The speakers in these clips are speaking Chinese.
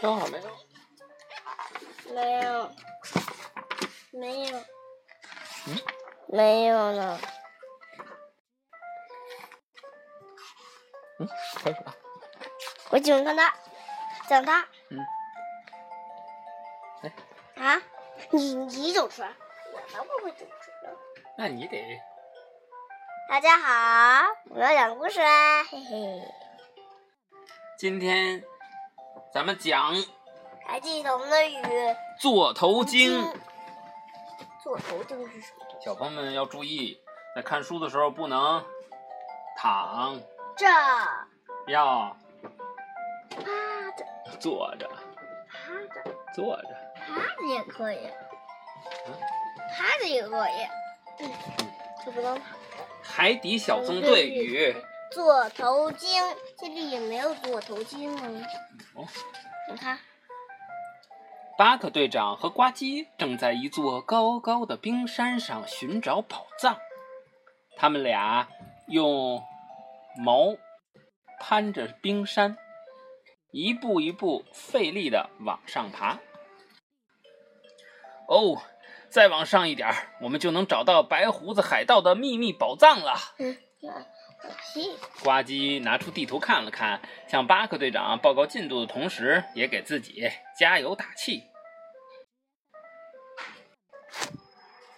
正好没有。没有，没有，嗯，没有了。嗯，开始吧。我喜欢看他，讲他。嗯。哎。啊？你你走出来，我才不会走出来。那你得。大家好，我要讲故事啦，嘿嘿。今天咱们讲。还记得我们的雨。座头鲸。座头鲸是什么？小朋友们要注意，在看书的时候不能躺着，要趴着，坐着，趴着，坐着，趴着也可以，趴着也可以，嗯，就不能躺。海底小纵队与座头鲸，这里也没有座头巾啊。哦，你看。巴克队长和呱唧正在一座高高的冰山上寻找宝藏。他们俩用毛攀着冰山，一步一步费力的往上爬。哦，再往上一点我们就能找到白胡子海盗的秘密宝藏了。呱唧拿出地图看了看，向巴克队长报告进度的同时，也给自己加油打气。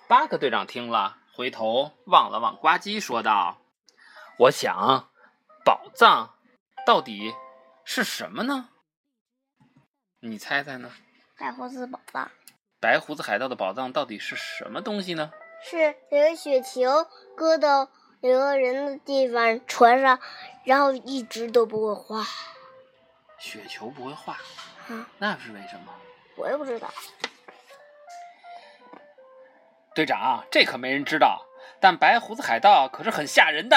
巴克队长听了，回头望了望呱唧，说道：“我想，宝藏到底是什么呢？你猜猜呢？”白胡子宝藏。白胡子海盗的宝藏到底是什么东西呢？是有个雪球搁到。有个人的地方，船上，然后一直都不会化。雪球不会化，啊，那是为什么？我也不知道。队长，这可没人知道。但白胡子海盗可是很吓人的。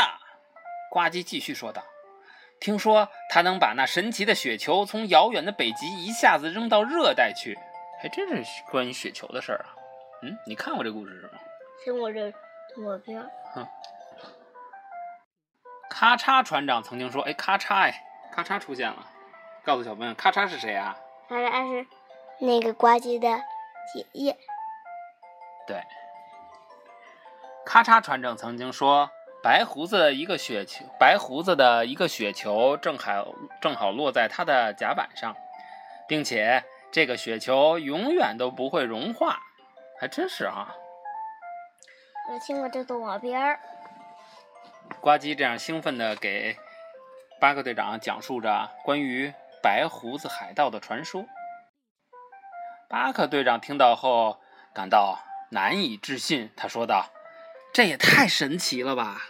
呱唧继续说道：“听说他能把那神奇的雪球从遥远的北极一下子扔到热带去，还真是关于雪球的事儿啊。嗯，你看过这故事是吗？听过这动画片。哼。咔嚓，船长曾经说：“哎，咔嚓，哎，咔嚓出现了。”告诉小朋友，咔嚓是谁啊？咔嚓是那个呱唧的姐姐。对，咔嚓船长曾经说：“白胡子一个雪球，白胡子的一个雪球正好正好落在他的甲板上，并且这个雪球永远都不会融化。”还真是啊！我听过这动画片儿。呱唧这样兴奋地给巴克队长讲述着关于白胡子海盗的传说。巴克队长听到后感到难以置信，他说道：“这也太神奇了吧！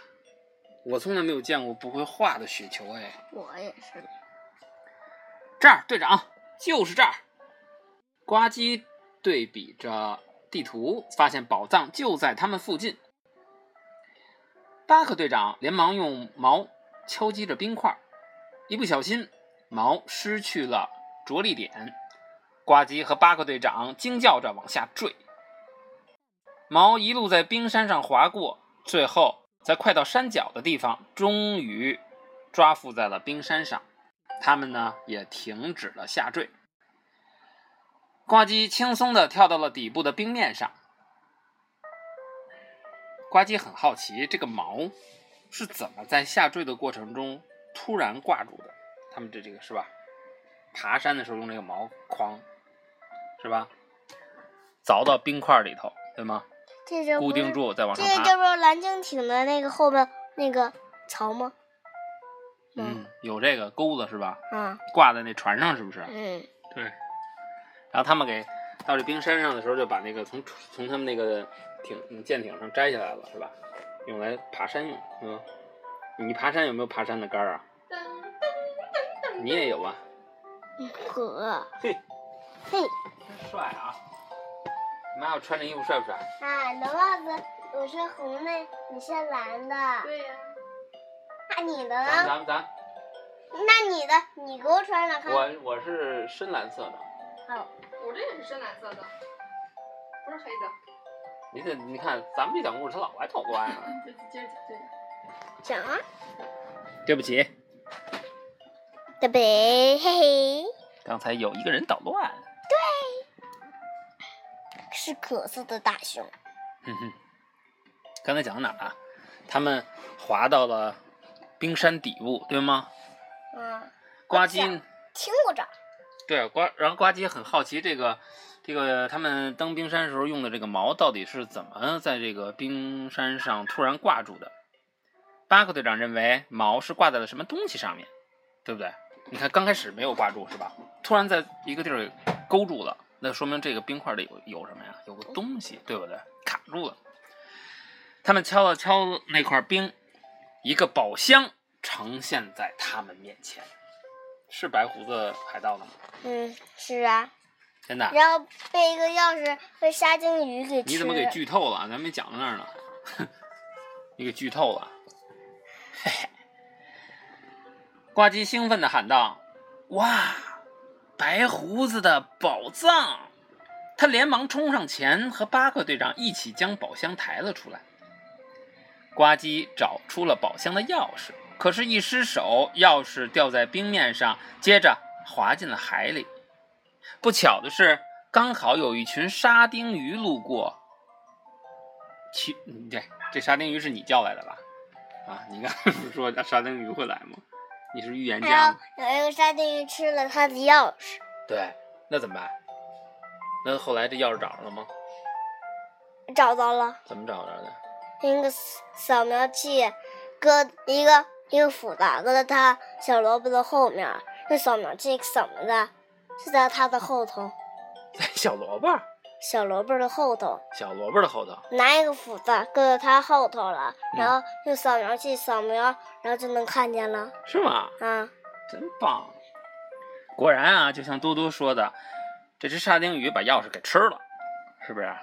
我从来没有见过不会化的雪球。”哎，我也是。这儿，队长，就是这儿。呱唧对比着地图，发现宝藏就在他们附近。巴克队长连忙用矛敲击着冰块，一不小心，矛失去了着力点。呱唧和巴克队长惊叫着往下坠，矛一路在冰山上划过，最后在快到山脚的地方，终于抓附在了冰山上。他们呢也停止了下坠。呱唧轻松地跳到了底部的冰面上。呱唧很好奇，这个毛是怎么在下坠的过程中突然挂住的？他们这这个是吧？爬山的时候用这个毛框，是吧？凿到冰块里头，对吗？固定住再往上爬。这就是蓝鲸艇的那个后面那个槽吗？嗯，有这个钩子是吧？嗯。挂在那船上是不是？嗯。对。然后他们给到这冰山上的时候，就把那个从从他们那个。艇舰艇上摘下来了是吧？用来爬山用，嗯。你爬山有没有爬山的杆儿啊？你也有啊？呵。嘿。嘿。真帅啊！妈，我穿这衣服帅不帅？啊，你的袜子我是红的，你是蓝的。对呀。那你的呢？咱咱咱。那你的，你给我穿上看。我我是深蓝色的。好，我这也是深蓝色的，不是黑的。你这你看，咱们这讲故事，他老爱捣乱啊。讲啊。对不起。对不起，嘿嘿。刚才有一个人捣乱。对是可色的大熊。哼哼，刚才讲到哪儿啊？他们滑到了冰山底部，对吗？嗯，呱唧听过这儿。对呱，然后呱唧很好奇这个这个他们登冰山时候用的这个锚到底是怎么在这个冰山上突然挂住的。巴克队长认为锚是挂在了什么东西上面，对不对？你看刚开始没有挂住是吧？突然在一个地儿勾住了，那说明这个冰块里有有什么呀？有个东西，对不对？卡住了。他们敲了敲那块冰，一个宝箱呈现在他们面前。是白胡子海盗的吗？嗯，是啊。真的？然后被一个钥匙被沙丁鱼给吃。你怎么给剧透了？咱没讲到那儿呢。你给剧透了。嘿嘿。呱唧兴奋地喊道：“哇，白胡子的宝藏！”他连忙冲上前，和巴克队长一起将宝箱抬了出来。呱唧找出了宝箱的钥匙，可是，一失手，钥匙掉在冰面上，接着滑进了海里。不巧的是，刚好有一群沙丁鱼路过。去，对，这沙丁鱼是你叫来的吧？啊，你刚才不是说沙丁鱼会来吗？你是预言家吗？有一个沙丁鱼吃了他的钥匙。对，那怎么办？那后来这钥匙找着了吗？找到了。怎么找着的？一个扫描器，搁一个一个斧子搁在他小萝卜的后面，那扫描器怎么的？是在他的后头。在小萝卜。小萝卜的后头。小萝卜的后头。拿一个斧子搁在他后头了，然后用扫描器扫描，然后就能看见了。是吗？啊，真棒！果然啊，就像多多说的，这只沙丁鱼把钥匙给吃了，是不是？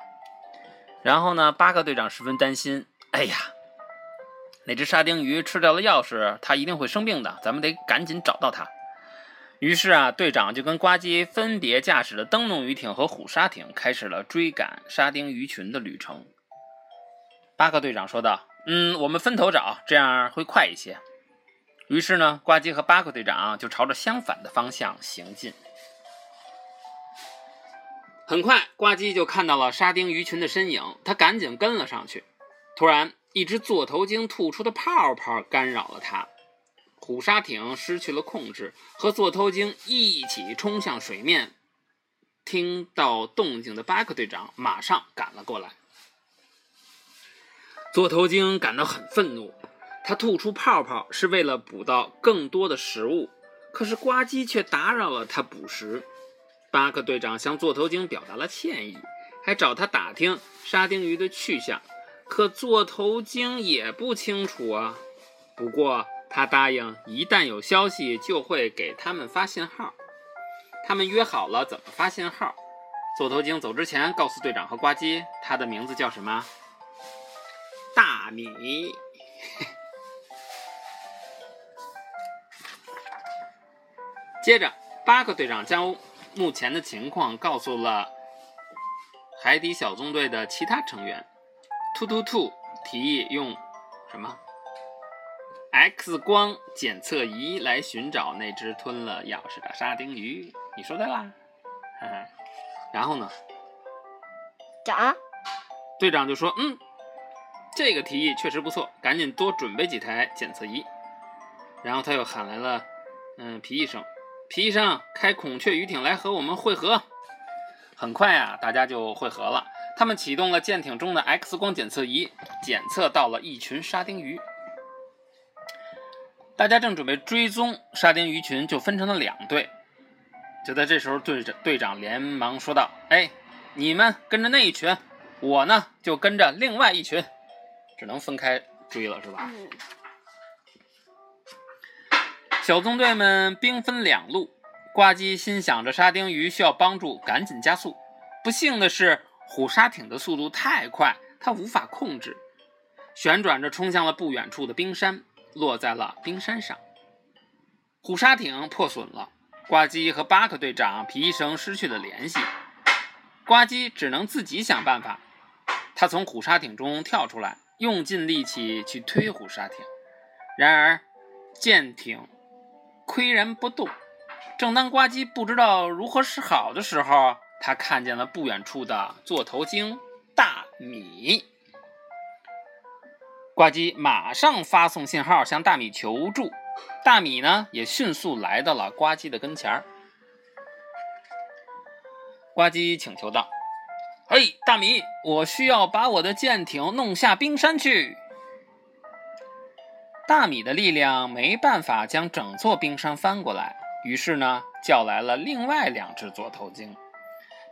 然后呢，巴克队长十分担心。哎呀，那只沙丁鱼吃掉了钥匙，它一定会生病的。咱们得赶紧找到它。于是啊，队长就跟呱唧分别驾驶了灯笼鱼艇和虎鲨艇，开始了追赶沙丁鱼群的旅程。巴克队长说道：“嗯，我们分头找，这样会快一些。”于是呢，呱唧和巴克队长就朝着相反的方向行进。很快，呱唧就看到了沙丁鱼群的身影，他赶紧跟了上去。突然，一只座头鲸吐出的泡泡干扰了他，虎鲨艇失去了控制，和座头鲸一起冲向水面。听到动静的巴克队长马上赶了过来。座头鲸感到很愤怒，它吐出泡泡是为了捕到更多的食物，可是呱唧却打扰了它捕食。巴克队长向座头鲸表达了歉意，还找他打听沙丁鱼的去向。可座头鲸也不清楚啊。不过他答应，一旦有消息就会给他们发信号。他们约好了怎么发信号。座头鲸走之前告诉队长和呱唧，他的名字叫什么？大米。接着，巴克队长将目前的情况告诉了海底小纵队的其他成员。突突兔提议用什么 X 光检测仪来寻找那只吞了钥匙的沙丁鱼。你说对啦，嗯，然后呢？长队长就说：“嗯，这个提议确实不错，赶紧多准备几台检测仪。”然后他又喊来了，嗯，皮医生，皮医生，开孔雀鱼艇来和我们会合。很快啊，大家就会合了。他们启动了舰艇中的 X 光检测仪，检测到了一群沙丁鱼。大家正准备追踪沙丁鱼群，就分成了两队。就在这时候，队长队长连忙说道：“哎，你们跟着那一群，我呢就跟着另外一群，只能分开追了，是吧？”嗯小纵队们兵分两路，呱唧心想着沙丁鱼需要帮助，赶紧加速。不幸的是，虎鲨艇的速度太快，它无法控制，旋转着冲向了不远处的冰山，落在了冰山上。虎鲨艇破损了，呱唧和巴克队长、皮医生失去了联系。呱唧只能自己想办法。他从虎鲨艇中跳出来，用尽力气去推虎鲨艇，然而舰艇岿然不动。正当呱唧不知道如何是好的时候，他看见了不远处的座头鲸大米。呱唧马上发送信号向大米求助，大米呢也迅速来到了呱唧的跟前儿。呱唧请求道：“嘿，大米，我需要把我的舰艇弄下冰山去。”大米的力量没办法将整座冰山翻过来，于是呢，叫来了另外两只座头鲸，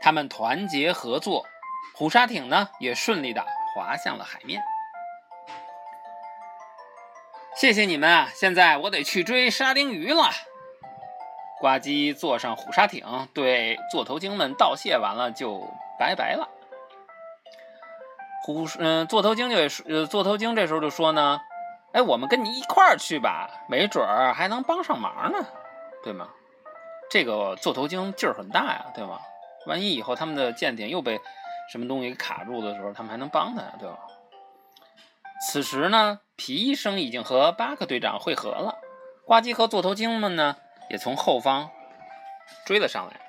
他们团结合作，虎鲨艇呢也顺利的滑向了海面。谢谢你们啊！现在我得去追沙丁鱼了。呱唧坐上虎鲨艇，对座头鲸们道谢完了，就拜拜了。虎，嗯，座头鲸就呃，座头鲸这时候就说呢，哎，我们跟你一块儿去吧，没准儿还能帮上忙呢，对吗？这个座头鲸劲儿很大呀，对吗？万一以后他们的舰艇又被什么东西卡住的时候，他们还能帮他呀，对吧？此时呢，皮医生已经和巴克队长会合了，呱唧和座头鲸们呢？也从后方追了上来。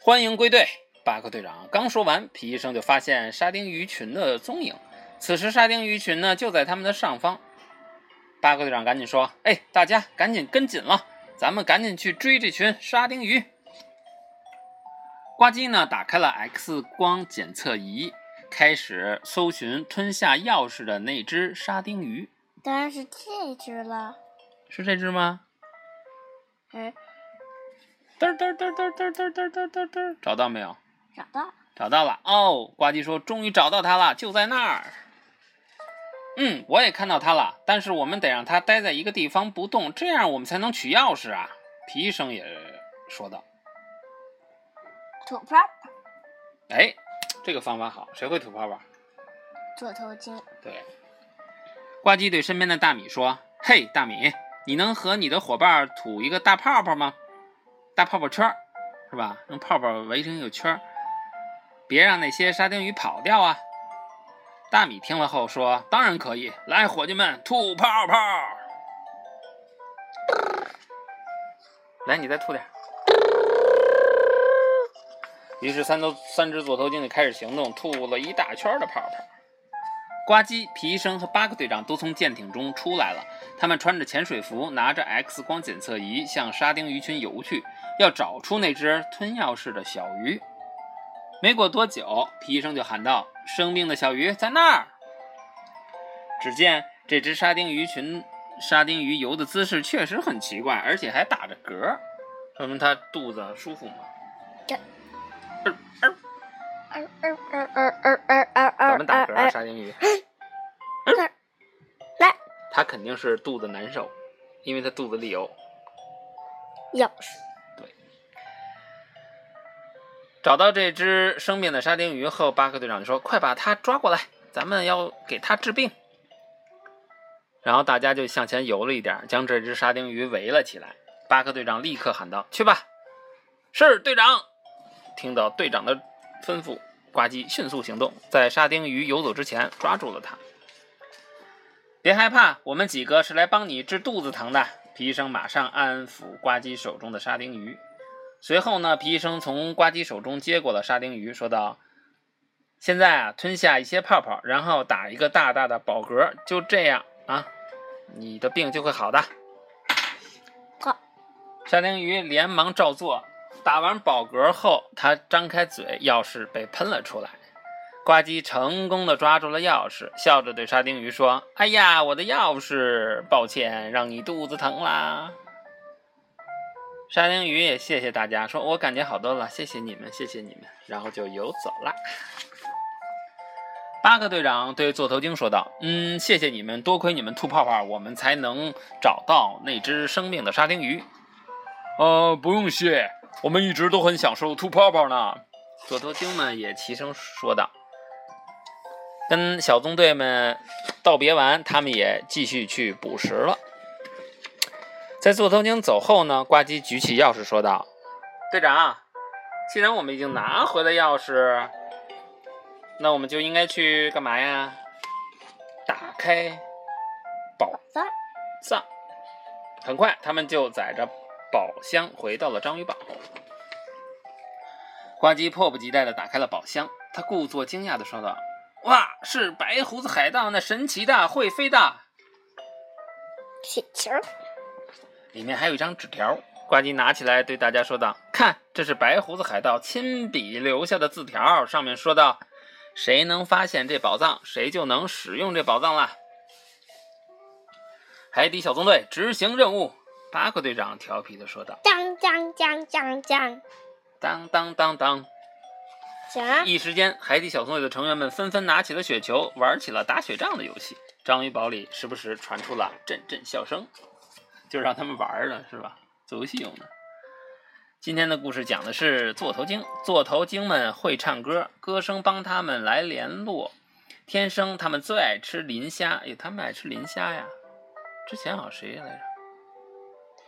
欢迎归队，巴克队长刚说完，皮医生就发现沙丁鱼群的踪影。此时，沙丁鱼群呢就在他们的上方。巴克队长赶紧说：“哎，大家赶紧跟紧了，咱们赶紧去追这群沙丁鱼。”呱唧呢打开了 X 光检测仪，开始搜寻吞下钥匙的那只沙丁鱼。当然是这只了。是这只吗？嗯，嘚嘚嘚嘚嘚嘚嘚嘚嘚嘚，找到没有？找到，找到了。哦，呱唧说，终于找到它了，就在那儿。嗯，我也看到它了，但是我们得让它待在一个地方不动，这样我们才能取钥匙啊。皮医生也说道。吐泡泡。哎，这个方法好，谁会吐泡泡？座头鲸。对。呱唧对身边的大米说。嘿，大米，你能和你的伙伴吐一个大泡泡吗？大泡泡圈是吧？用泡泡围成一个圈别让那些沙丁鱼跑掉啊！大米听了后说：“当然可以，来，伙计们，吐泡泡！来，你再吐点。”于是三头三只座头鲸就开始行动，吐了一大圈的泡泡。呱唧、皮医生和巴克队长都从舰艇中出来了。他们穿着潜水服，拿着 X 光检测仪，向沙丁鱼群游去，要找出那只吞药式的小鱼。没过多久，皮医生就喊道：“生病的小鱼在那儿！”只见这只沙丁鱼群，沙丁鱼游的姿势确实很奇怪，而且还打着嗝，说明它肚子舒服吗？这。怎么打嗝啊？沙丁鱼？来，他肯定是肚子难受，因为他肚子里有钥匙。对，找到这只生病的沙丁鱼后，巴克队长就说：“快把它抓过来，咱们要给它治病。”然后大家就向前游了一点，将这只沙丁鱼围了起来。巴克队长立刻喊道：“去吧！”是队长。听到队长的吩咐。呱唧迅速行动，在沙丁鱼游走之前抓住了它。别害怕，我们几个是来帮你治肚子疼的。皮医生马上安抚呱唧手中的沙丁鱼。随后呢，皮医生从呱唧手中接过了沙丁鱼，说道：“现在啊，吞下一些泡泡，然后打一个大大的饱嗝，就这样啊，你的病就会好的。”好，沙丁鱼连忙照做。打完饱嗝后，他张开嘴，钥匙被喷了出来。呱唧成功的抓住了钥匙，笑着对沙丁鱼说：“哎呀，我的钥匙！抱歉，让你肚子疼啦。”沙丁鱼也谢谢大家，说：“我感觉好多了，谢谢你们，谢谢你们。”然后就游走了。巴克队长对座头鲸说道：“嗯，谢谢你们，多亏你们吐泡泡，我们才能找到那只生病的沙丁鱼。”呃，不用谢。我们一直都很享受吐泡泡呢，座头鲸们也齐声说道。跟小纵队们道别完，他们也继续去捕食了。在座头鲸走后呢，呱唧举起钥匙说道：“队长，既然我们已经拿回了钥匙，那我们就应该去干嘛呀？打开宝藏。藏。很快，他们就载着宝箱回到了章鱼堡。呱唧迫不及待地打开了宝箱，他故作惊讶地说道：“哇，是白胡子海盗，那神奇的会飞的！铁球，里面还有一张纸条。”呱唧拿起来对大家说道：“看，这是白胡子海盗亲笔留下的字条，上面说道：谁能发现这宝藏，谁就能使用这宝藏了。”海底小纵队执行任务，巴克队长调皮的说道当当当当当，：“当当当当！”一时间，海底小纵队的成员们纷纷拿起了雪球，玩起了打雪仗的游戏。章鱼堡里时不时传出了阵阵笑声，就让他们玩儿的是吧？做游戏用的。今天的故事讲的是座头鲸，座头鲸们会唱歌，歌声帮他们来联络。天生他们最爱吃磷虾，哎，他们爱吃磷虾呀。之前好像谁来着？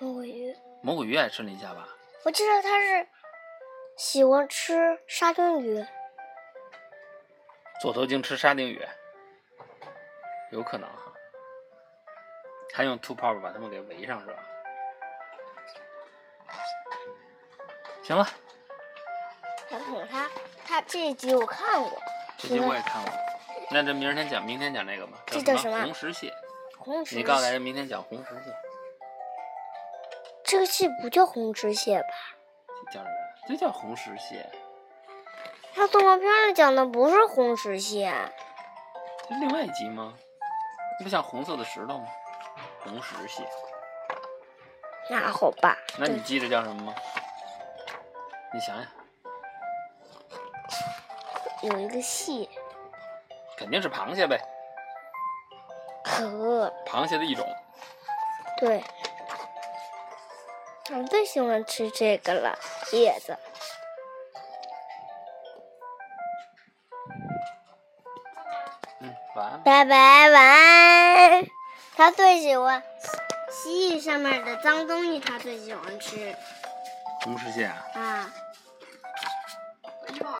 魔鬼鱼，魔鬼鱼爱吃磷虾吧？我记得他是喜欢吃沙丁鱼，座头鲸吃沙丁鱼，有可能哈。还用吐泡泡把它们给围上是吧？行了，小孔他他这一集我看过，这集我也看过。那这明天讲，明天讲那个吧。叫这叫什么红石蟹。红石你告诉大家，明天讲红石蟹，这个戏不叫红石蟹吧？这叫什么？这叫红石蟹，它动画片里讲的不是红石蟹，这是另外一集吗？那不像红色的石头吗？红石蟹。那好吧？那你记得叫什么吗？你想想，有一个蟹，肯定是螃蟹呗，可恶，螃蟹的一种。对，我最喜欢吃这个了，叶子。嗯，晚安。拜拜，晚安。他最喜欢蜥蜴上面的脏东西，他最喜欢吃红石蟹啊。啊。